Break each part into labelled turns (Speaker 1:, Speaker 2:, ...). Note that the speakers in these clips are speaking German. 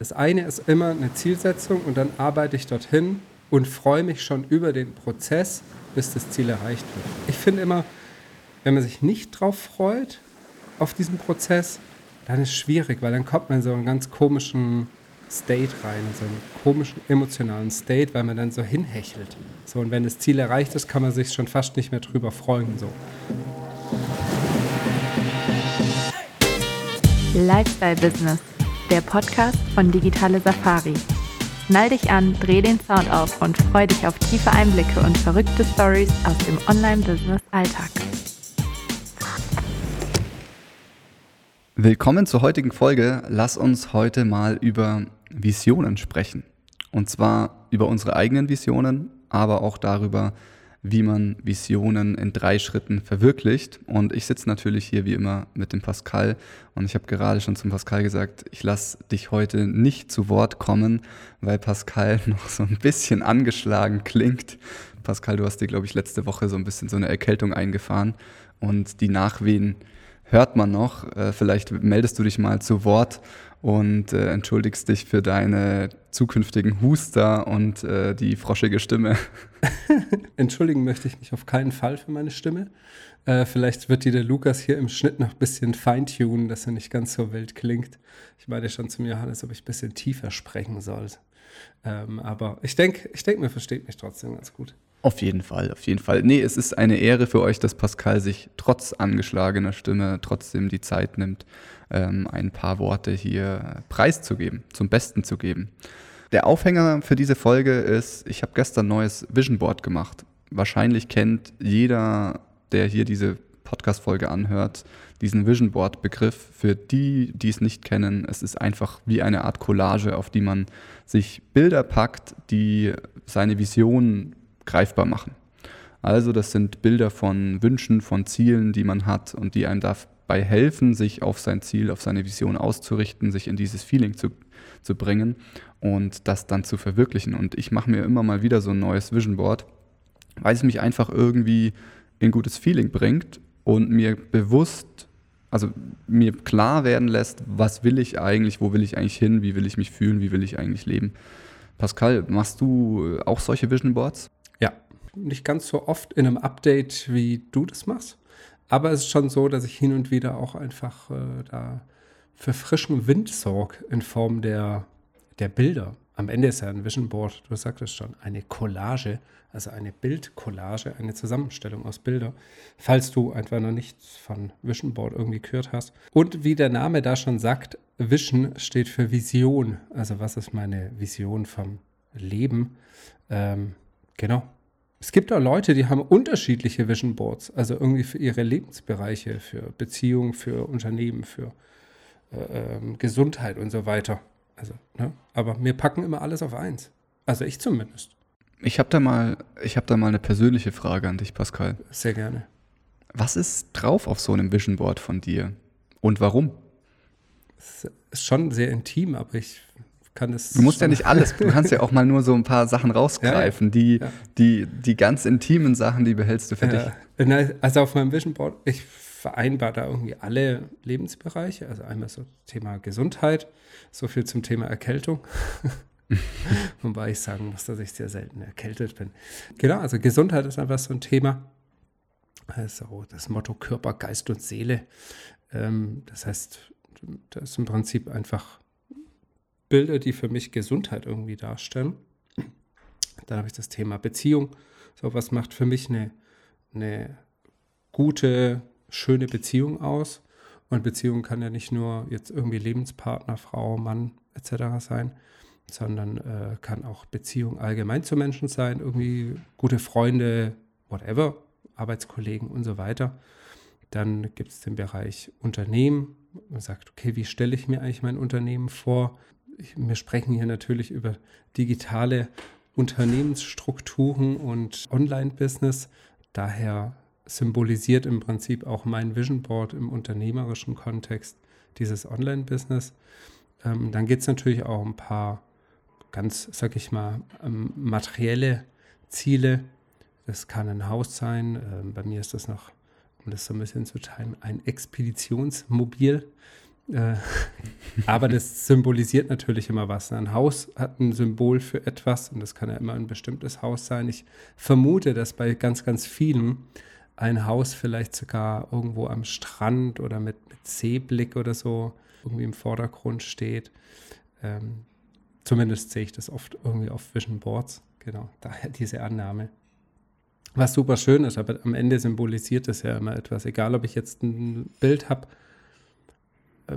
Speaker 1: Das eine ist immer eine Zielsetzung und dann arbeite ich dorthin und freue mich schon über den Prozess, bis das Ziel erreicht wird. Ich finde immer, wenn man sich nicht drauf freut, auf diesen Prozess, dann ist es schwierig, weil dann kommt man in so einen ganz komischen State rein, so einen komischen emotionalen State, weil man dann so hinhechelt. So, und wenn das Ziel erreicht ist, kann man sich schon fast nicht mehr drüber freuen. So.
Speaker 2: Lifestyle Business, der Podcast von Digitale Safari. Schnall dich an, dreh den Sound auf und freu dich auf tiefe Einblicke und verrückte Stories aus dem Online-Business-Alltag.
Speaker 3: Willkommen zur heutigen Folge. Lass uns heute mal über Visionen sprechen. Und zwar über unsere eigenen Visionen, aber auch darüber, wie man Visionen in drei Schritten verwirklicht. Und ich sitze natürlich hier wie immer mit dem Pascal und ich habe gerade schon zum Pascal gesagt, ich lasse dich heute nicht zu Wort kommen, weil Pascal noch so ein bisschen angeschlagen klingt. Pascal, du hast dir, glaube ich, letzte Woche so ein bisschen so eine Erkältung eingefahren und die Nachwehen hört man noch. Äh, vielleicht meldest du dich mal zu Wort und äh, entschuldigst dich für deine zukünftigen Huster und äh, die froschige Stimme.
Speaker 1: Entschuldigen möchte ich mich auf keinen Fall für meine Stimme. Äh, vielleicht wird die der Lukas hier im Schnitt noch ein bisschen feintunen, dass er nicht ganz so wild klingt. Ich meine schon zu mir, Johannes, ob ich ein bisschen tiefer sprechen soll. Ähm, aber ich denke, ich denk, man versteht mich trotzdem ganz gut.
Speaker 3: Auf jeden Fall, auf jeden Fall. Nee, es ist eine Ehre für euch, dass Pascal sich trotz angeschlagener Stimme trotzdem die Zeit nimmt, ähm, ein paar Worte hier preiszugeben, zum Besten zu geben. Der Aufhänger für diese Folge ist, ich habe gestern neues Vision Board gemacht. Wahrscheinlich kennt jeder, der hier diese Podcast-Folge anhört, diesen Vision Board-Begriff. Für die, die es nicht kennen, es ist einfach wie eine Art Collage, auf die man sich Bilder packt, die seine Vision greifbar machen. Also das sind Bilder von Wünschen, von Zielen, die man hat und die einem dabei helfen, sich auf sein Ziel, auf seine Vision auszurichten, sich in dieses Feeling zu, zu bringen und das dann zu verwirklichen. Und ich mache mir immer mal wieder so ein neues Vision Board, weil es mich einfach irgendwie in gutes Feeling bringt und mir bewusst, also mir klar werden lässt, was will ich eigentlich, wo will ich eigentlich hin, wie will ich mich fühlen, wie will ich eigentlich leben. Pascal, machst du auch solche Vision Boards?
Speaker 1: Nicht ganz so oft in einem Update, wie du das machst. Aber es ist schon so, dass ich hin und wieder auch einfach äh, da für frischen Wind sorge in Form der, der Bilder. Am Ende ist ja ein Vision Board, du sagtest schon, eine Collage, also eine Bildcollage, eine Zusammenstellung aus Bildern, falls du einfach noch nichts von Vision Board irgendwie gehört hast. Und wie der Name da schon sagt, Vision steht für Vision. Also was ist meine Vision vom Leben? Ähm, Genau. Es gibt auch Leute, die haben unterschiedliche Vision Boards, also irgendwie für ihre Lebensbereiche, für Beziehungen, für Unternehmen, für äh, ähm, Gesundheit und so weiter. Also, ne? Aber wir packen immer alles auf eins. Also ich zumindest.
Speaker 3: Ich habe da mal, ich habe da mal eine persönliche Frage an dich, Pascal.
Speaker 1: Sehr gerne.
Speaker 3: Was ist drauf auf so einem Vision Board von dir und warum?
Speaker 1: Es ist schon sehr intim, aber ich kann es.
Speaker 3: Du musst ja nicht alles, du kannst ja auch mal nur so ein paar Sachen rausgreifen. Ja, die, ja. die, die ganz intimen Sachen, die behältst du für ja.
Speaker 1: dich. Also auf meinem Vision Board, ich vereinbare da irgendwie alle Lebensbereiche. Also einmal so Thema Gesundheit, so viel zum Thema Erkältung. Wobei ich sagen muss, dass ich sehr selten erkältet bin. Genau, also Gesundheit ist einfach so ein Thema. Also das Motto Körper, Geist und Seele. Ähm, das heißt, das ist im Prinzip einfach Bilder, die für mich Gesundheit irgendwie darstellen. Dann habe ich das Thema Beziehung. So, was macht für mich eine, eine gute, schöne Beziehung aus? Und Beziehung kann ja nicht nur jetzt irgendwie Lebenspartner, Frau, Mann etc. sein, sondern äh, kann auch Beziehung allgemein zu Menschen sein, irgendwie gute Freunde, whatever, Arbeitskollegen und so weiter. Dann gibt es den Bereich Unternehmen. Man sagt, okay, wie stelle ich mir eigentlich mein Unternehmen vor? Wir sprechen hier natürlich über digitale Unternehmensstrukturen und Online-Business. Daher symbolisiert im Prinzip auch mein Vision Board im unternehmerischen Kontext dieses Online-Business. Ähm, dann geht es natürlich auch ein paar ganz, sag ich mal, ähm, materielle Ziele. Das kann ein Haus sein. Ähm, bei mir ist das noch, um das so ein bisschen zu teilen, ein Expeditionsmobil Äh, aber das symbolisiert natürlich immer was. Ein Haus hat ein Symbol für etwas und das kann ja immer ein bestimmtes Haus sein. Ich vermute, dass bei ganz, ganz vielen ein Haus vielleicht sogar irgendwo am Strand oder mit, mit Seeblick oder so irgendwie im Vordergrund steht. Ähm, zumindest sehe ich das oft irgendwie auf Vision Boards. Genau, daher diese Annahme. Was super schön ist, aber am Ende symbolisiert das ja immer etwas. Egal, ob ich jetzt ein Bild habe,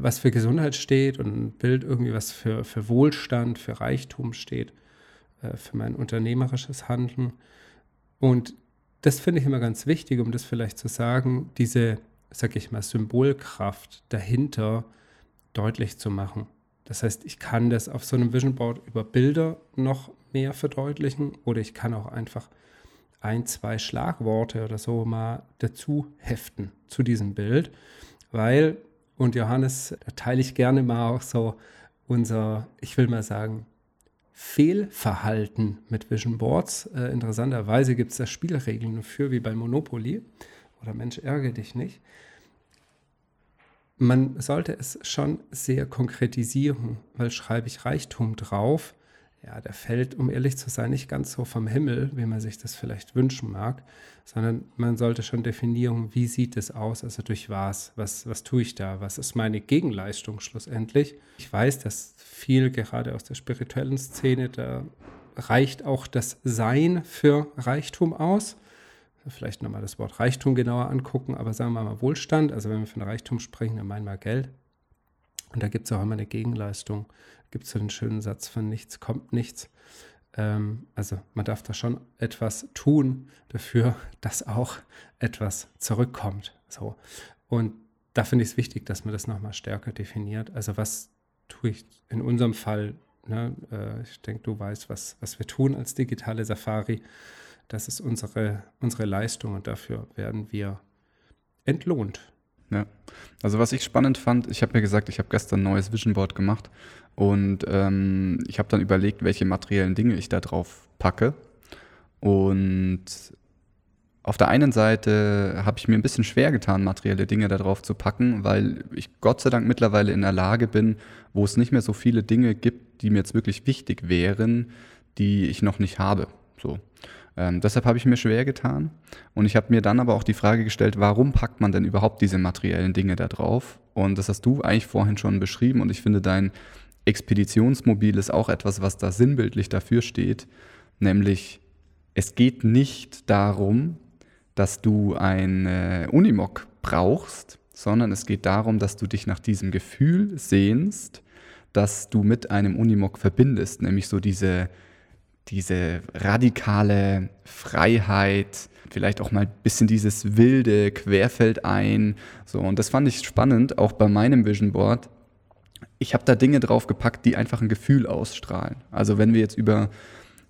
Speaker 1: was für Gesundheit steht und ein Bild irgendwie, was für, für Wohlstand, für Reichtum steht, äh, für mein unternehmerisches Handeln. Und das finde ich immer ganz wichtig, um das vielleicht zu sagen, diese, sag ich mal, Symbolkraft dahinter deutlich zu machen. Das heißt, ich kann das auf so einem Vision Board über Bilder noch mehr verdeutlichen oder ich kann auch einfach ein, zwei Schlagworte oder so mal dazu heften zu diesem Bild, weil, und Johannes, da teile ich gerne mal auch so unser, ich will mal sagen, Fehlverhalten mit Vision Boards. Äh, interessanterweise gibt es da Spielregeln dafür, wie bei Monopoly oder Mensch, ärgere dich nicht. Man sollte es schon sehr konkretisieren, weil schreibe ich Reichtum drauf, ja, der fällt, um ehrlich zu sein, nicht ganz so vom Himmel, wie man sich das vielleicht wünschen mag, sondern man sollte schon definieren, wie sieht es aus, also durch was, was, was tue ich da, was ist meine Gegenleistung schlussendlich. Ich weiß, dass viel gerade aus der spirituellen Szene, da reicht auch das Sein für Reichtum aus. Vielleicht nochmal das Wort Reichtum genauer angucken, aber sagen wir mal Wohlstand, also wenn wir von Reichtum sprechen, dann meinen wir Geld. Und da gibt es auch immer eine Gegenleistung gibt es so den schönen Satz von nichts kommt nichts. Ähm, also man darf da schon etwas tun dafür, dass auch etwas zurückkommt. So. Und da finde ich es wichtig, dass man das nochmal stärker definiert. Also was tue ich in unserem Fall? Ne? Äh, ich denke, du weißt, was, was wir tun als digitale Safari. Das ist unsere, unsere Leistung und dafür werden wir entlohnt.
Speaker 3: Ja. Also was ich spannend fand, ich habe mir gesagt, ich habe gestern ein neues Vision Board gemacht und ähm, ich habe dann überlegt, welche materiellen Dinge ich da drauf packe. Und auf der einen Seite habe ich mir ein bisschen schwer getan, materielle Dinge da drauf zu packen, weil ich Gott sei Dank mittlerweile in der Lage bin, wo es nicht mehr so viele Dinge gibt, die mir jetzt wirklich wichtig wären, die ich noch nicht habe. So. Ähm, deshalb habe ich mir schwer getan. Und ich habe mir dann aber auch die Frage gestellt, warum packt man denn überhaupt diese materiellen Dinge da drauf? Und das hast du eigentlich vorhin schon beschrieben. Und ich finde, dein Expeditionsmobil ist auch etwas, was da sinnbildlich dafür steht, nämlich es geht nicht darum, dass du ein äh, Unimog brauchst, sondern es geht darum, dass du dich nach diesem Gefühl sehnst, dass du mit einem Unimog verbindest, nämlich so diese diese radikale Freiheit, vielleicht auch mal ein bisschen dieses wilde Querfeldein. So, und das fand ich spannend, auch bei meinem Vision Board. Ich habe da Dinge draufgepackt, die einfach ein Gefühl ausstrahlen. Also wenn wir jetzt über,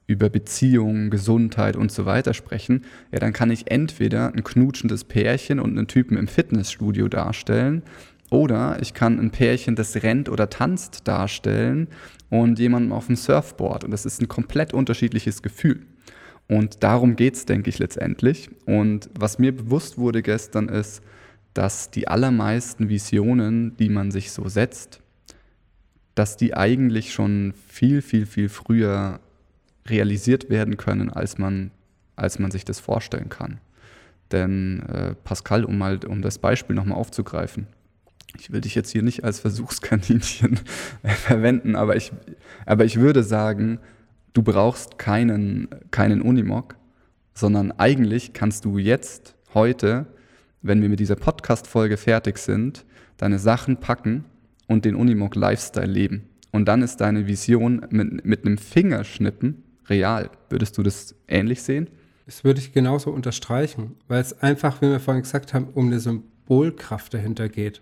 Speaker 3: über Beziehungen, Gesundheit und so weiter sprechen, ja, dann kann ich entweder ein knutschendes Pärchen und einen Typen im Fitnessstudio darstellen oder ich kann ein Pärchen, das rennt oder tanzt, darstellen und jemanden auf dem Surfboard. Und das ist ein komplett unterschiedliches Gefühl. Und darum geht es, denke ich, letztendlich. Und was mir bewusst wurde gestern ist, dass die allermeisten Visionen, die man sich so setzt, dass die eigentlich schon viel, viel, viel früher realisiert werden können, als man, als man sich das vorstellen kann. Denn äh, Pascal, um mal um das Beispiel nochmal aufzugreifen, ich will dich jetzt hier nicht als Versuchskaninchen verwenden, aber ich, aber ich würde sagen, du brauchst keinen, keinen Unimog, sondern eigentlich kannst du jetzt, heute, wenn wir mit dieser Podcast-Folge fertig sind, deine Sachen packen und den Unimog-Lifestyle leben. Und dann ist deine Vision mit, mit einem Fingerschnippen real. Würdest du das ähnlich sehen?
Speaker 1: Das würde ich genauso unterstreichen, weil es einfach, wie wir vorhin gesagt haben, um eine Symbolkraft dahinter geht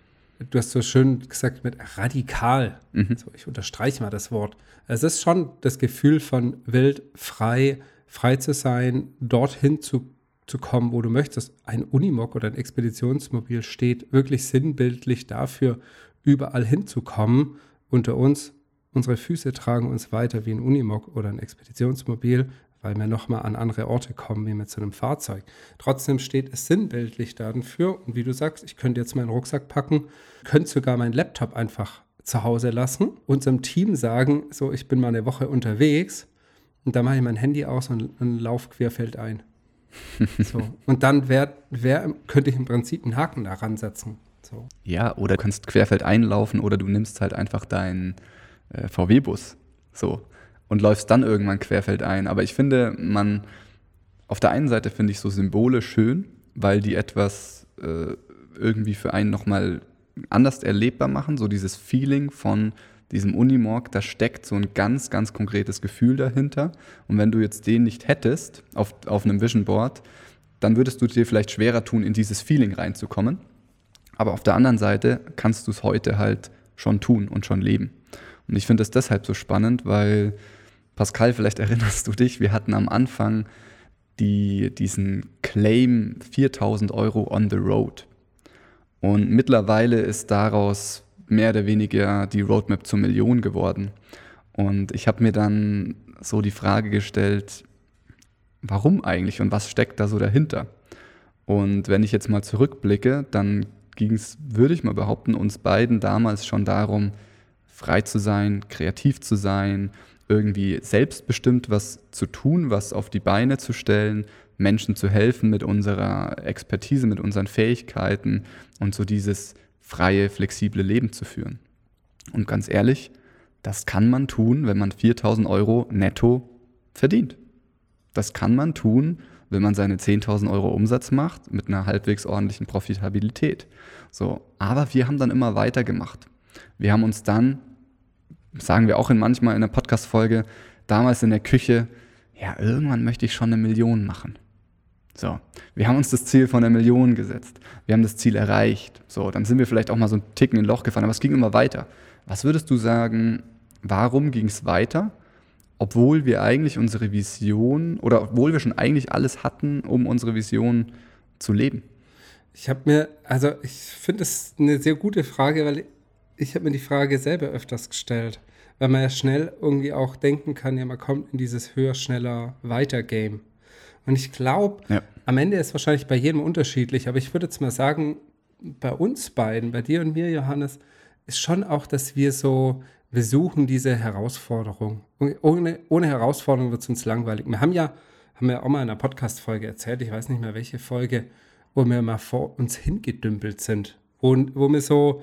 Speaker 1: du hast so schön gesagt mit radikal. Mhm. So, ich unterstreiche mal das Wort. Es ist schon das Gefühl von wild, frei, frei zu sein, dorthin zu, zu kommen, wo du möchtest. Ein Unimog oder ein Expeditionsmobil steht wirklich sinnbildlich dafür, überall hinzukommen. Unter uns, unsere Füße tragen uns weiter wie ein Unimog oder ein Expeditionsmobil, weil wir nochmal an andere Orte kommen wie mit so einem Fahrzeug. Trotzdem steht es sinnbildlich dafür. Und wie du sagst, ich könnte jetzt meinen Rucksack packen, könnte sogar meinen Laptop einfach zu Hause lassen, unserem Team sagen, so, ich bin mal eine Woche unterwegs und dann mache ich mein Handy aus und, und laufe querfeld ein. so. Und dann wär, wär, könnte ich im Prinzip einen Haken daran setzen. So.
Speaker 3: Ja, oder du kannst querfeld einlaufen oder du nimmst halt einfach deinen äh, VW-Bus. So. Und läufst dann irgendwann querfeld ein. Aber ich finde, man, auf der einen Seite finde ich so Symbole schön, weil die etwas äh, irgendwie für einen nochmal anders erlebbar machen, so dieses Feeling von diesem Unimog, da steckt so ein ganz, ganz konkretes Gefühl dahinter. Und wenn du jetzt den nicht hättest auf, auf einem Vision Board, dann würdest du dir vielleicht schwerer tun, in dieses Feeling reinzukommen. Aber auf der anderen Seite kannst du es heute halt schon tun und schon leben. Und ich finde es deshalb so spannend, weil Pascal, vielleicht erinnerst du dich, wir hatten am Anfang die, diesen Claim 4000 Euro on the road. Und mittlerweile ist daraus mehr oder weniger die Roadmap zur Million geworden. Und ich habe mir dann so die Frage gestellt, warum eigentlich und was steckt da so dahinter? Und wenn ich jetzt mal zurückblicke, dann ging es, würde ich mal behaupten, uns beiden damals schon darum, frei zu sein, kreativ zu sein, irgendwie selbstbestimmt was zu tun, was auf die Beine zu stellen, Menschen zu helfen mit unserer Expertise, mit unseren Fähigkeiten und so dieses freie, flexible Leben zu führen. Und ganz ehrlich, das kann man tun, wenn man 4000 Euro netto verdient. Das kann man tun, wenn man seine 10.000 Euro Umsatz macht mit einer halbwegs ordentlichen Profitabilität. So, aber wir haben dann immer weitergemacht. Wir haben uns dann, sagen wir auch in manchmal in der Podcast-Folge, damals in der Küche, ja, irgendwann möchte ich schon eine Million machen. So, wir haben uns das Ziel von der Million gesetzt. Wir haben das Ziel erreicht. So, dann sind wir vielleicht auch mal so ein Ticken in ein Loch gefallen, aber es ging immer weiter. Was würdest du sagen, warum ging es weiter, obwohl wir eigentlich unsere Vision oder obwohl wir schon eigentlich alles hatten, um unsere Vision zu leben?
Speaker 1: Ich habe mir, also ich finde es eine sehr gute Frage, weil ich habe mir die Frage selber öfters gestellt, weil man ja schnell irgendwie auch denken kann, ja, man kommt in dieses höher, schneller, weiter Game. Und ich glaube, ja. am Ende ist wahrscheinlich bei jedem unterschiedlich, aber ich würde jetzt mal sagen, bei uns beiden, bei dir und mir, Johannes, ist schon auch, dass wir so, wir suchen diese Herausforderung. Ohne, ohne Herausforderung wird es uns langweilig. Wir haben ja, haben wir auch mal in einer Podcast-Folge erzählt, ich weiß nicht mehr welche Folge, wo wir mal vor uns hingedümpelt sind. Und wo wir so,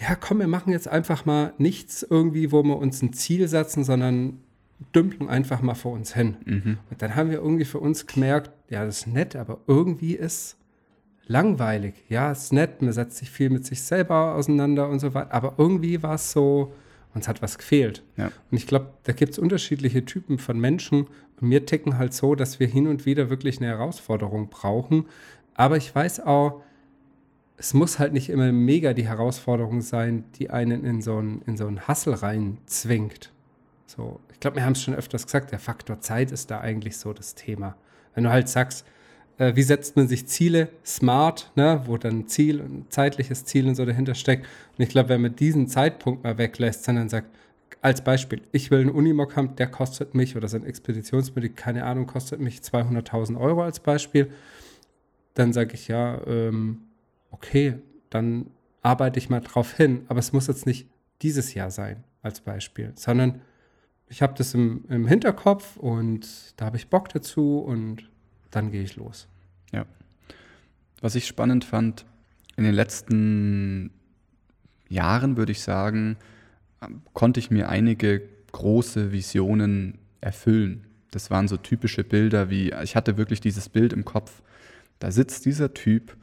Speaker 1: ja komm, wir machen jetzt einfach mal nichts irgendwie, wo wir uns ein Ziel setzen, sondern dümpeln einfach mal vor uns hin. Mhm. Und dann haben wir irgendwie für uns gemerkt, ja, das ist nett, aber irgendwie ist langweilig. Ja, ist nett, man setzt sich viel mit sich selber auseinander und so weiter, aber irgendwie war es so, uns hat was gefehlt. Ja. Und ich glaube, da gibt es unterschiedliche Typen von Menschen. Und wir ticken halt so, dass wir hin und wieder wirklich eine Herausforderung brauchen. Aber ich weiß auch, es muss halt nicht immer mega die Herausforderung sein, die einen in so einen, in so einen Hassel rein zwingt. So, ich glaube, wir haben es schon öfters gesagt, der Faktor Zeit ist da eigentlich so das Thema. Wenn du halt sagst, äh, wie setzt man sich Ziele smart, ne, wo dann Ziel und zeitliches Ziel und so dahinter steckt. Und ich glaube, wenn man diesen Zeitpunkt mal weglässt, sondern sagt, als Beispiel, ich will einen Unimog haben, der kostet mich, oder sein Expeditionsmittel, keine Ahnung, kostet mich 200.000 Euro als Beispiel, dann sage ich ja, ähm, okay, dann arbeite ich mal drauf hin, aber es muss jetzt nicht dieses Jahr sein, als Beispiel, sondern ich habe das im, im Hinterkopf und da habe ich Bock dazu und dann gehe ich los.
Speaker 3: Ja. Was ich spannend fand, in den letzten Jahren würde ich sagen, konnte ich mir einige große Visionen erfüllen. Das waren so typische Bilder wie, ich hatte wirklich dieses Bild im Kopf, da sitzt dieser Typ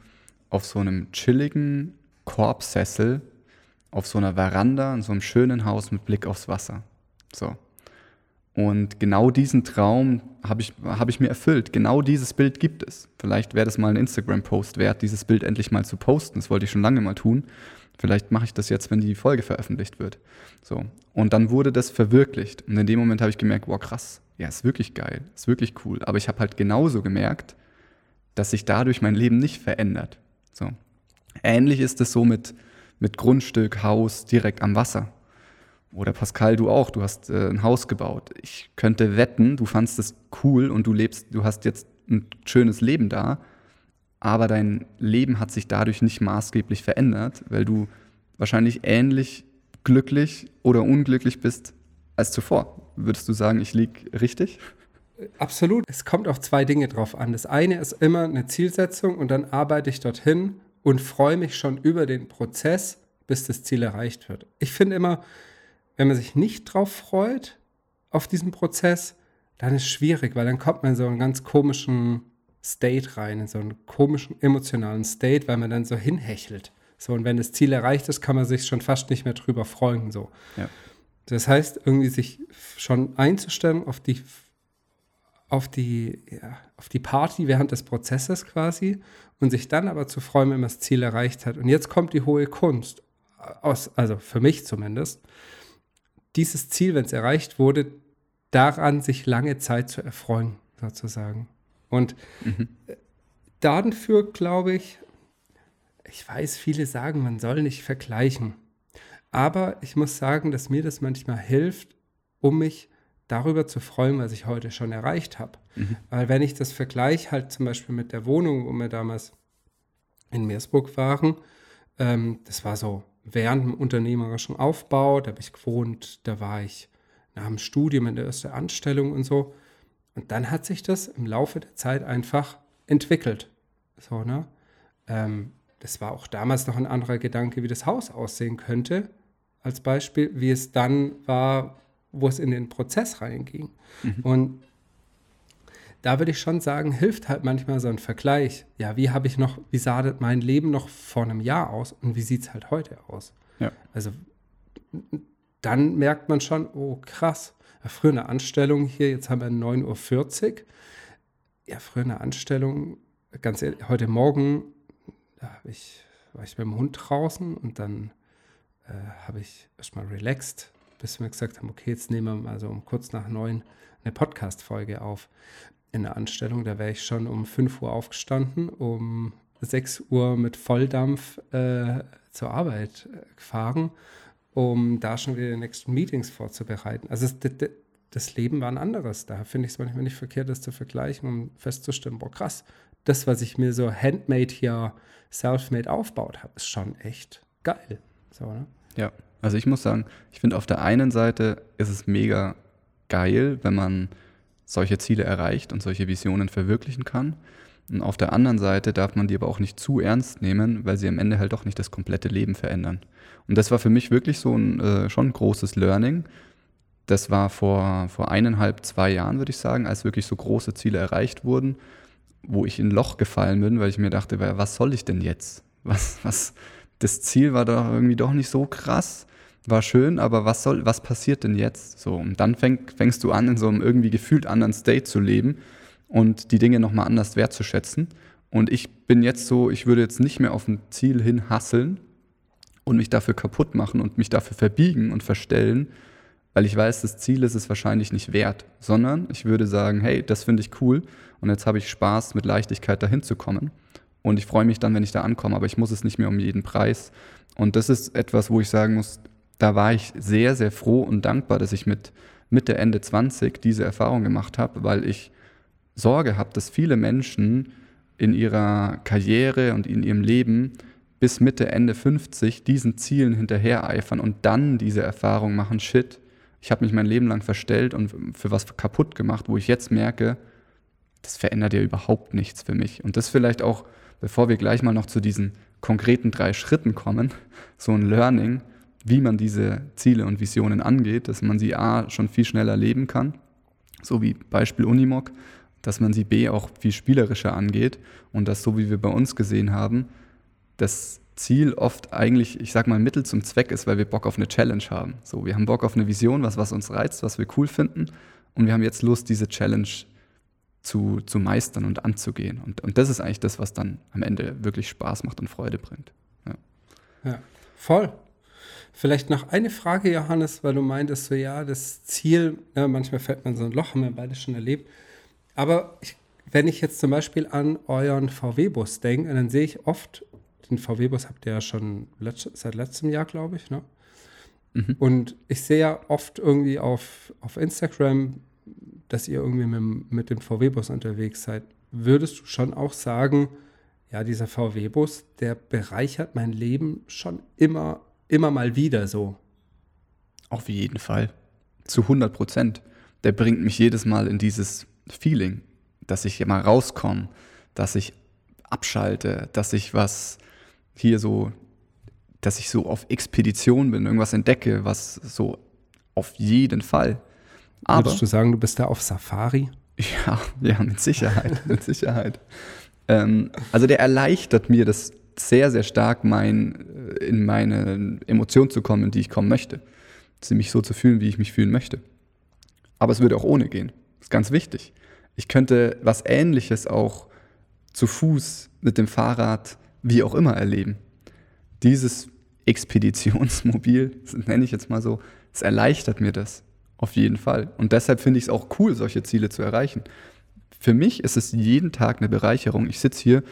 Speaker 3: auf so einem chilligen Korbsessel auf so einer Veranda in so einem schönen Haus mit Blick aufs Wasser. So. Und genau diesen Traum habe ich, hab ich mir erfüllt. Genau dieses Bild gibt es. Vielleicht wäre das mal ein Instagram-Post wert, dieses Bild endlich mal zu posten. Das wollte ich schon lange mal tun. Vielleicht mache ich das jetzt, wenn die Folge veröffentlicht wird. So. Und dann wurde das verwirklicht. Und in dem Moment habe ich gemerkt, wow, krass, ja, ist wirklich geil, ist wirklich cool. Aber ich habe halt genauso gemerkt, dass sich dadurch mein Leben nicht verändert. So. Ähnlich ist es so mit, mit Grundstück, Haus direkt am Wasser. Oder Pascal, du auch, du hast äh, ein Haus gebaut. Ich könnte wetten, du fandst es cool und du lebst, du hast jetzt ein schönes Leben da, aber dein Leben hat sich dadurch nicht maßgeblich verändert, weil du wahrscheinlich ähnlich glücklich oder unglücklich bist als zuvor. Würdest du sagen, ich liege richtig?
Speaker 1: Absolut. Es kommt auf zwei Dinge drauf an. Das eine ist immer eine Zielsetzung und dann arbeite ich dorthin und freue mich schon über den Prozess, bis das Ziel erreicht wird. Ich finde immer, wenn man sich nicht drauf freut, auf diesen Prozess, dann ist es schwierig, weil dann kommt man in so einen ganz komischen State rein, in so einen komischen emotionalen State, weil man dann so hinhechelt. So, und wenn das Ziel erreicht ist, kann man sich schon fast nicht mehr drüber freuen. So. Ja. Das heißt, irgendwie sich schon einzustellen auf die, auf die, ja, auf die Party während des Prozesses quasi und sich dann aber zu freuen, wenn man das Ziel erreicht hat. Und jetzt kommt die hohe Kunst, aus, also für mich zumindest, dieses Ziel, wenn es erreicht wurde, daran sich lange Zeit zu erfreuen, sozusagen. Und mhm. dafür glaube ich, ich weiß, viele sagen, man soll nicht vergleichen. Aber ich muss sagen, dass mir das manchmal hilft, um mich darüber zu freuen, was ich heute schon erreicht habe. Mhm. Weil wenn ich das vergleiche, halt zum Beispiel mit der Wohnung, wo wir damals in Meersburg waren, ähm, das war so während dem unternehmerischen Aufbau, da habe ich gewohnt, da war ich nach dem Studium in der ersten Anstellung und so. Und dann hat sich das im Laufe der Zeit einfach entwickelt. So, ne? Ähm, das war auch damals noch ein anderer Gedanke, wie das Haus aussehen könnte, als Beispiel, wie es dann war, wo es in den Prozess reinging. Mhm. Und da würde ich schon sagen, hilft halt manchmal so ein Vergleich. Ja, wie habe ich noch, wie sah mein Leben noch vor einem Jahr aus und wie sieht es halt heute aus? Ja. Also dann merkt man schon, oh krass, ja, früher eine Anstellung hier, jetzt haben wir 9.40 Uhr. Ja, früher eine Anstellung, ganz ehrlich, heute Morgen da ich, war ich mit dem Hund draußen und dann äh, habe ich erstmal relaxed, bis wir gesagt haben, okay, jetzt nehmen wir mal so um kurz nach neun eine Podcast-Folge auf in der Anstellung. Da wäre ich schon um 5 Uhr aufgestanden, um 6 Uhr mit Volldampf äh, zur Arbeit äh, gefahren, um da schon wieder die nächsten Meetings vorzubereiten. Also das, das Leben war ein anderes. Da finde ich es manchmal nicht verkehrt, das zu vergleichen, um festzustellen, boah, krass, das, was ich mir so handmade hier, self-made aufgebaut habe, ist schon echt geil. So, ne?
Speaker 3: Ja, also ich muss sagen, ich finde auf der einen Seite ist es mega geil, wenn man solche Ziele erreicht und solche Visionen verwirklichen kann. Und auf der anderen Seite darf man die aber auch nicht zu ernst nehmen, weil sie am Ende halt doch nicht das komplette Leben verändern. Und das war für mich wirklich so ein äh, schon ein großes Learning. Das war vor, vor eineinhalb, zwei Jahren, würde ich sagen, als wirklich so große Ziele erreicht wurden, wo ich in ein Loch gefallen bin, weil ich mir dachte, was soll ich denn jetzt? Was, was, das Ziel war doch irgendwie doch nicht so krass war schön, aber was soll, was passiert denn jetzt? So, und dann fäng, fängst du an, in so einem irgendwie gefühlt anderen State zu leben und die Dinge nochmal anders wertzuschätzen. Und ich bin jetzt so, ich würde jetzt nicht mehr auf ein Ziel hin hasseln und mich dafür kaputt machen und mich dafür verbiegen und verstellen, weil ich weiß, das Ziel ist es wahrscheinlich nicht wert, sondern ich würde sagen, hey, das finde ich cool und jetzt habe ich Spaß, mit Leichtigkeit dahin zu kommen. Und ich freue mich dann, wenn ich da ankomme, aber ich muss es nicht mehr um jeden Preis. Und das ist etwas, wo ich sagen muss, da war ich sehr, sehr froh und dankbar, dass ich mit Mitte, Ende 20 diese Erfahrung gemacht habe, weil ich Sorge habe, dass viele Menschen in ihrer Karriere und in ihrem Leben bis Mitte, Ende 50 diesen Zielen hinterhereifern und dann diese Erfahrung machen, shit, ich habe mich mein Leben lang verstellt und für was kaputt gemacht, wo ich jetzt merke, das verändert ja überhaupt nichts für mich. Und das vielleicht auch, bevor wir gleich mal noch zu diesen konkreten drei Schritten kommen, so ein Learning, wie man diese Ziele und Visionen angeht, dass man sie A schon viel schneller leben kann, so wie Beispiel Unimog, dass man sie B auch viel spielerischer angeht und dass, so wie wir bei uns gesehen haben, das Ziel oft eigentlich, ich sag mal, Mittel zum Zweck ist, weil wir Bock auf eine Challenge haben. So, wir haben Bock auf eine Vision, was, was uns reizt, was wir cool finden und wir haben jetzt Lust, diese Challenge zu, zu meistern und anzugehen. Und, und das ist eigentlich das, was dann am Ende wirklich Spaß macht und Freude bringt.
Speaker 1: Ja, ja voll. Vielleicht noch eine Frage, Johannes, weil du meintest so, ja, das Ziel, ja, manchmal fällt man so ein Loch, haben wir beide schon erlebt. Aber ich, wenn ich jetzt zum Beispiel an euren VW-Bus denke, dann sehe ich oft, den VW-Bus habt ihr ja schon letzt, seit letztem Jahr, glaube ich, ne? Mhm. Und ich sehe ja oft irgendwie auf, auf Instagram, dass ihr irgendwie mit, mit dem VW-Bus unterwegs seid. Würdest du schon auch sagen, ja, dieser VW-Bus, der bereichert mein Leben schon immer, immer mal wieder so?
Speaker 3: Auf jeden Fall. Zu 100 Prozent. Der bringt mich jedes Mal in dieses Feeling, dass ich mal rauskomme, dass ich abschalte, dass ich was hier so, dass ich so auf Expedition bin, irgendwas entdecke, was so auf jeden Fall.
Speaker 1: Aber, Würdest du sagen, du bist da auf Safari?
Speaker 3: Ja, ja, mit Sicherheit, mit Sicherheit. Ähm, also der erleichtert mir das sehr, sehr stark, mein, äh, in meine Emotion zu kommen, in die ich kommen möchte. Mich so zu fühlen, wie ich mich fühlen möchte. Aber es würde auch ohne gehen. Das ist ganz wichtig. Ich könnte was Ähnliches auch zu Fuß, mit dem Fahrrad, wie auch immer erleben. Dieses Expeditionsmobil, das nenne ich jetzt mal so, es erleichtert mir das auf jeden Fall. Und deshalb finde ich es auch cool, solche Ziele zu erreichen. Für mich ist es jeden Tag eine Bereicherung. Ich sitze hier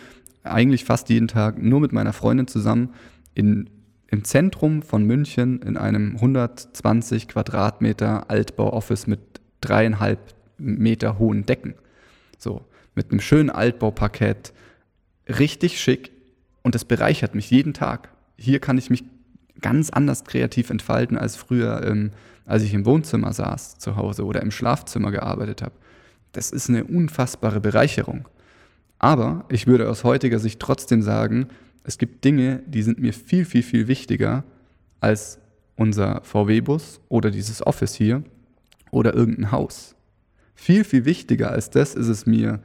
Speaker 3: eigentlich fast jeden Tag nur mit meiner Freundin zusammen in, im Zentrum von München in einem 120 Quadratmeter Altbau-Office mit dreieinhalb Meter hohen Decken. So, mit einem schönen Altbauparkett, richtig schick und das bereichert mich jeden Tag. Hier kann ich mich ganz anders kreativ entfalten als früher, ähm, als ich im Wohnzimmer saß zu Hause oder im Schlafzimmer gearbeitet habe. Das ist eine unfassbare Bereicherung. Aber ich würde aus heutiger Sicht trotzdem sagen, es gibt Dinge, die sind mir viel, viel, viel wichtiger als unser VW-Bus oder dieses Office hier oder irgendein Haus. Viel, viel wichtiger als das ist es mir,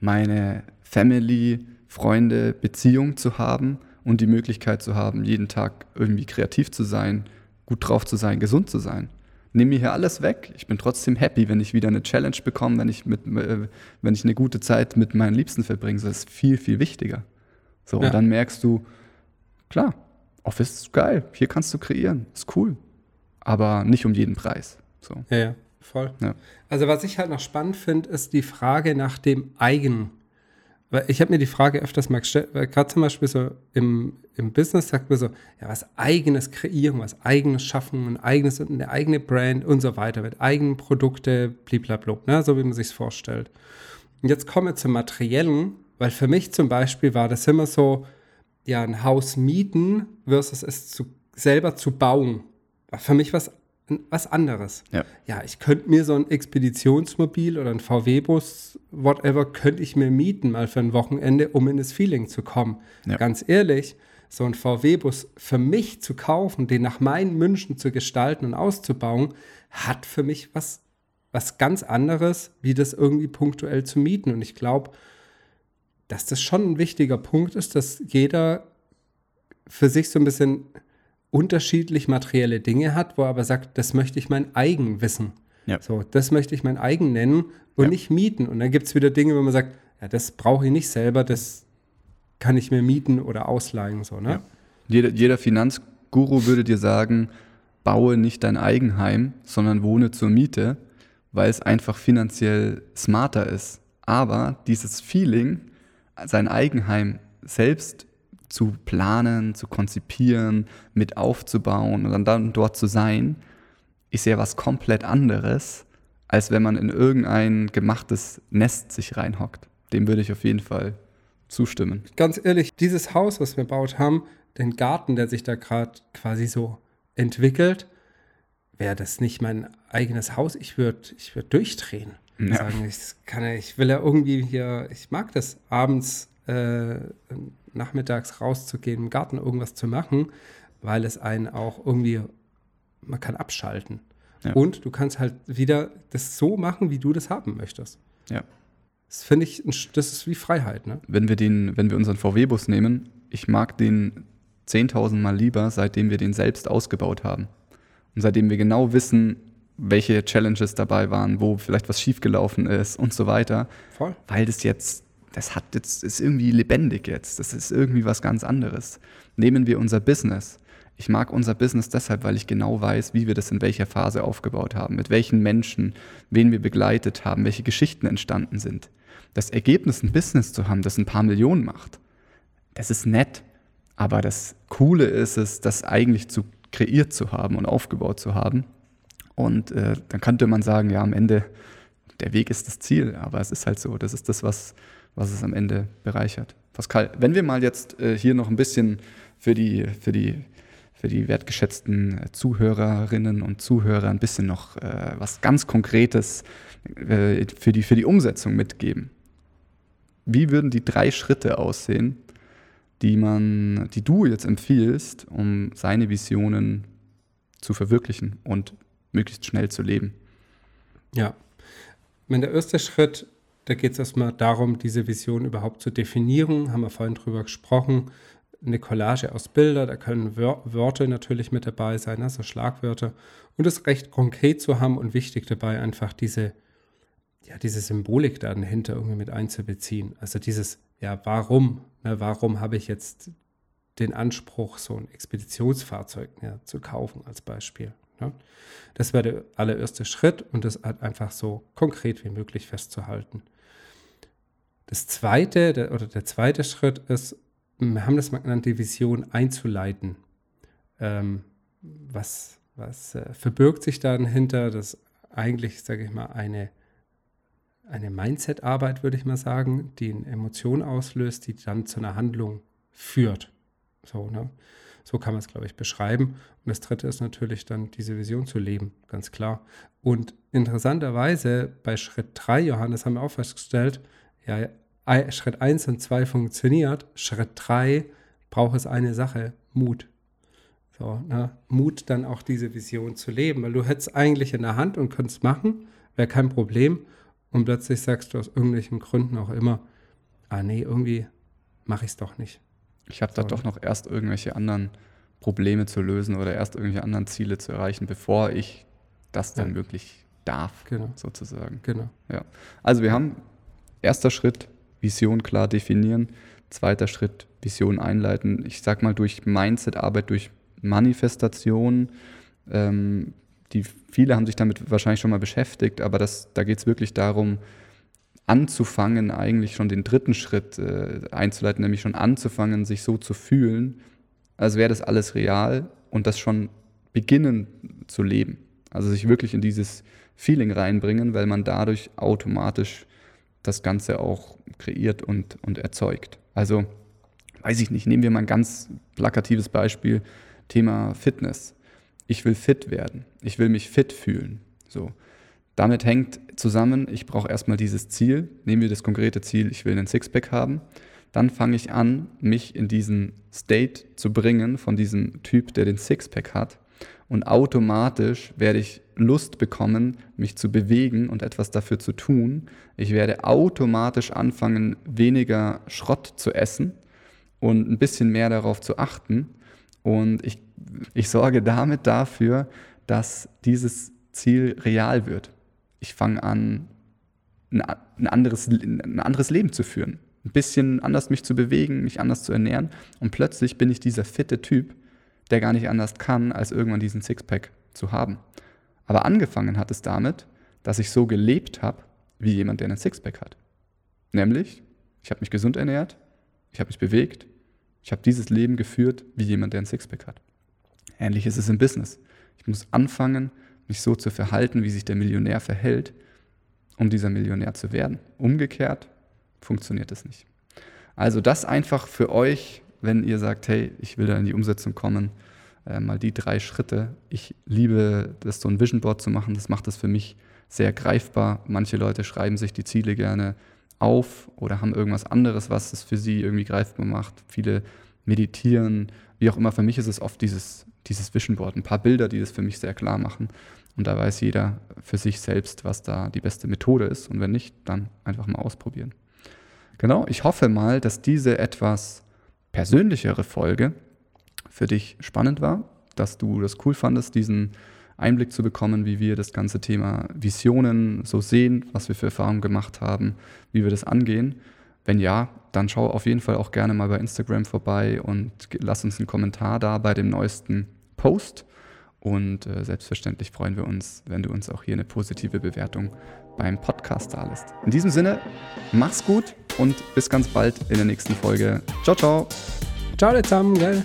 Speaker 3: meine Family, Freunde, Beziehung zu haben und die Möglichkeit zu haben, jeden Tag irgendwie kreativ zu sein, gut drauf zu sein, gesund zu sein. Nimm mir hier alles weg. Ich bin trotzdem happy, wenn ich wieder eine Challenge bekomme, wenn ich, mit, äh, wenn ich eine gute Zeit mit meinen Liebsten verbringe. Das ist viel, viel wichtiger. So, ja. und dann merkst du, klar, Office ist geil, hier kannst du kreieren, ist cool. Aber nicht um jeden Preis. So.
Speaker 1: Ja, ja, voll. Ja. Also, was ich halt noch spannend finde, ist die Frage nach dem Eigen weil ich habe mir die Frage öfters mal gestellt, weil gerade zum Beispiel so im, im Business sagt man so, ja, was eigenes kreieren, was eigenes schaffen, ein eigenes, eine eigene Brand und so weiter, mit eigenen Produkte, blablabla, ne, so wie man sich vorstellt. Und jetzt kommen wir zum Materiellen, weil für mich zum Beispiel war das immer so, ja, ein Haus mieten versus es zu, selber zu bauen. War für mich was was anderes. Ja. ja, ich könnte mir so ein Expeditionsmobil oder ein VW-Bus, whatever, könnte ich mir mieten mal für ein Wochenende, um in das Feeling zu kommen. Ja. Ganz ehrlich, so ein VW-Bus für mich zu kaufen, den nach meinen Wünschen zu gestalten und auszubauen, hat für mich was, was ganz anderes, wie das irgendwie punktuell zu mieten. Und ich glaube, dass das schon ein wichtiger Punkt ist, dass jeder für sich so ein bisschen unterschiedlich materielle Dinge hat, wo er aber sagt, das möchte ich mein eigen wissen. Ja. So, das möchte ich mein eigen nennen und ja. nicht mieten. Und dann gibt es wieder Dinge, wo man sagt, ja, das brauche ich nicht selber, das kann ich mir mieten oder ausleihen. So, ne?
Speaker 3: Jeder, jeder Finanzguru würde dir sagen, baue nicht dein Eigenheim, sondern wohne zur Miete, weil es einfach finanziell smarter ist. Aber dieses Feeling, sein Eigenheim selbst zu planen, zu konzipieren, mit aufzubauen und dann dort zu sein, ist ja was komplett anderes, als wenn man in irgendein gemachtes Nest sich reinhockt. Dem würde ich auf jeden Fall zustimmen.
Speaker 1: Ganz ehrlich, dieses Haus, was wir gebaut haben, den Garten, der sich da gerade quasi so entwickelt, wäre das nicht mein eigenes Haus, ich würde ich würd durchdrehen. Ja. Sagen, ich, kann, ich will ja irgendwie hier, ich mag das abends äh, nachmittags rauszugehen, im Garten irgendwas zu machen, weil es einen auch irgendwie, man kann abschalten. Ja. Und du kannst halt wieder das so machen, wie du das haben möchtest.
Speaker 3: Ja.
Speaker 1: Das finde ich, das ist wie Freiheit, ne?
Speaker 3: Wenn wir den, wenn wir unseren VW-Bus nehmen, ich mag den 10.000 Mal lieber, seitdem wir den selbst ausgebaut haben. Und seitdem wir genau wissen, welche Challenges dabei waren, wo vielleicht was schiefgelaufen ist und so weiter.
Speaker 1: Voll.
Speaker 3: Weil das jetzt das hat jetzt, ist irgendwie lebendig jetzt. Das ist irgendwie was ganz anderes. Nehmen wir unser Business. Ich mag unser Business deshalb, weil ich genau weiß, wie wir das in welcher Phase aufgebaut haben, mit welchen Menschen, wen wir begleitet haben, welche Geschichten entstanden sind. Das Ergebnis, ein Business zu haben, das ein paar Millionen macht, das ist nett. Aber das Coole ist es, das eigentlich zu kreiert zu haben und aufgebaut zu haben. Und äh, dann könnte man sagen, ja, am Ende, der Weg ist das Ziel, aber es ist halt so, das ist das, was, was es am Ende bereichert. Pascal, wenn wir mal jetzt äh, hier noch ein bisschen für die, für die, für die wertgeschätzten äh, Zuhörerinnen und Zuhörer ein bisschen noch äh, was ganz Konkretes äh, für, die, für die Umsetzung mitgeben. Wie würden die drei Schritte aussehen, die man, die du jetzt empfiehlst, um seine Visionen zu verwirklichen und möglichst schnell zu leben?
Speaker 1: Ja, mein der erste Schritt, da geht es erstmal darum, diese Vision überhaupt zu definieren. Haben wir vorhin drüber gesprochen. Eine Collage aus Bilder, da können Wör Wörter natürlich mit dabei sein, also Schlagwörter. Und es recht konkret zu haben und wichtig dabei, einfach diese, ja, diese Symbolik dahinter irgendwie mit einzubeziehen. Also dieses, ja, warum? Ne, warum habe ich jetzt den Anspruch, so ein Expeditionsfahrzeug ja, zu kaufen als Beispiel? Ne? Das wäre der allererste Schritt und das halt einfach so konkret wie möglich festzuhalten. Das zweite der, oder der zweite Schritt ist, wir haben das mal genannt, die Vision einzuleiten. Ähm, was was äh, verbirgt sich dahinter? Das eigentlich, sage ich mal, eine, eine Mindset-Arbeit, würde ich mal sagen, die eine Emotion auslöst, die dann zu einer Handlung führt. So, ne? So kann man es, glaube ich, beschreiben. Und das Dritte ist natürlich dann, diese Vision zu leben, ganz klar. Und interessanterweise bei Schritt 3, Johannes, haben wir auch festgestellt, ja, Schritt 1 und 2 funktioniert. Schritt 3 braucht es eine Sache, Mut. So, ne? Mut, dann auch diese Vision zu leben, weil du hättest eigentlich in der Hand und könntest machen, wäre kein Problem. Und plötzlich sagst du aus irgendwelchen Gründen auch immer, ah nee, irgendwie mache ich es doch nicht.
Speaker 3: Ich habe da doch noch erst irgendwelche anderen Probleme zu lösen oder erst irgendwelche anderen Ziele zu erreichen, bevor ich das dann ja. wirklich darf,
Speaker 1: genau.
Speaker 3: sozusagen.
Speaker 1: Genau.
Speaker 3: Ja. Also wir haben erster Schritt, Vision klar definieren. Zweiter Schritt, Vision einleiten. Ich sag mal, durch Mindset-Arbeit, durch Manifestation, ähm, die viele haben sich damit wahrscheinlich schon mal beschäftigt, aber das, da geht es wirklich darum, anzufangen, eigentlich schon den dritten Schritt äh, einzuleiten, nämlich schon anzufangen, sich so zu fühlen, als wäre das alles real und das schon beginnen zu leben. Also sich wirklich in dieses Feeling reinbringen, weil man dadurch automatisch das Ganze auch kreiert und, und erzeugt. Also, weiß ich nicht, nehmen wir mal ein ganz plakatives Beispiel, Thema Fitness. Ich will fit werden, ich will mich fit fühlen. So. Damit hängt zusammen, ich brauche erstmal dieses Ziel. Nehmen wir das konkrete Ziel, ich will einen Sixpack haben. Dann fange ich an, mich in diesen State zu bringen von diesem Typ, der den Sixpack hat. Und automatisch werde ich Lust bekommen, mich zu bewegen und etwas dafür zu tun. Ich werde automatisch anfangen, weniger Schrott zu essen und ein bisschen mehr darauf zu achten. Und ich, ich sorge damit dafür, dass dieses Ziel real wird ich fange an, ein, anderes, ein anderes Leben zu führen. Ein bisschen anders mich zu bewegen, mich anders zu ernähren. Und plötzlich bin ich dieser fitte Typ, der gar nicht anders kann, als irgendwann diesen Sixpack zu haben. Aber angefangen hat es damit, dass ich so gelebt habe, wie jemand, der einen Sixpack hat. Nämlich, ich habe mich gesund ernährt, ich habe mich bewegt, ich habe dieses Leben geführt, wie jemand, der einen Sixpack hat. Ähnlich ist es im Business. Ich muss anfangen, mich so zu verhalten, wie sich der Millionär verhält, um dieser Millionär zu werden. Umgekehrt funktioniert es nicht. Also das einfach für euch, wenn ihr sagt, hey, ich will da in die Umsetzung kommen, äh, mal die drei Schritte. Ich liebe das so ein Vision Board zu machen, das macht das für mich sehr greifbar. Manche Leute schreiben sich die Ziele gerne auf oder haben irgendwas anderes, was es für sie irgendwie greifbar macht. Viele meditieren, wie auch immer. Für mich ist es oft dieses, dieses Vision Board, ein paar Bilder, die das für mich sehr klar machen. Und da weiß jeder für sich selbst, was da die beste Methode ist. Und wenn nicht, dann einfach mal ausprobieren. Genau, ich hoffe mal, dass diese etwas persönlichere Folge für dich spannend war, dass du das cool fandest, diesen Einblick zu bekommen, wie wir das ganze Thema Visionen so sehen, was wir für Erfahrungen gemacht haben, wie wir das angehen. Wenn ja, dann schau auf jeden Fall auch gerne mal bei Instagram vorbei und lass uns einen Kommentar da bei dem neuesten Post. Und äh, selbstverständlich freuen wir uns, wenn du uns auch hier eine positive Bewertung beim Podcast da lässt. In diesem Sinne, mach's gut und bis ganz bald in der nächsten Folge. Ciao, ciao.
Speaker 1: Ciao zusammen, gell?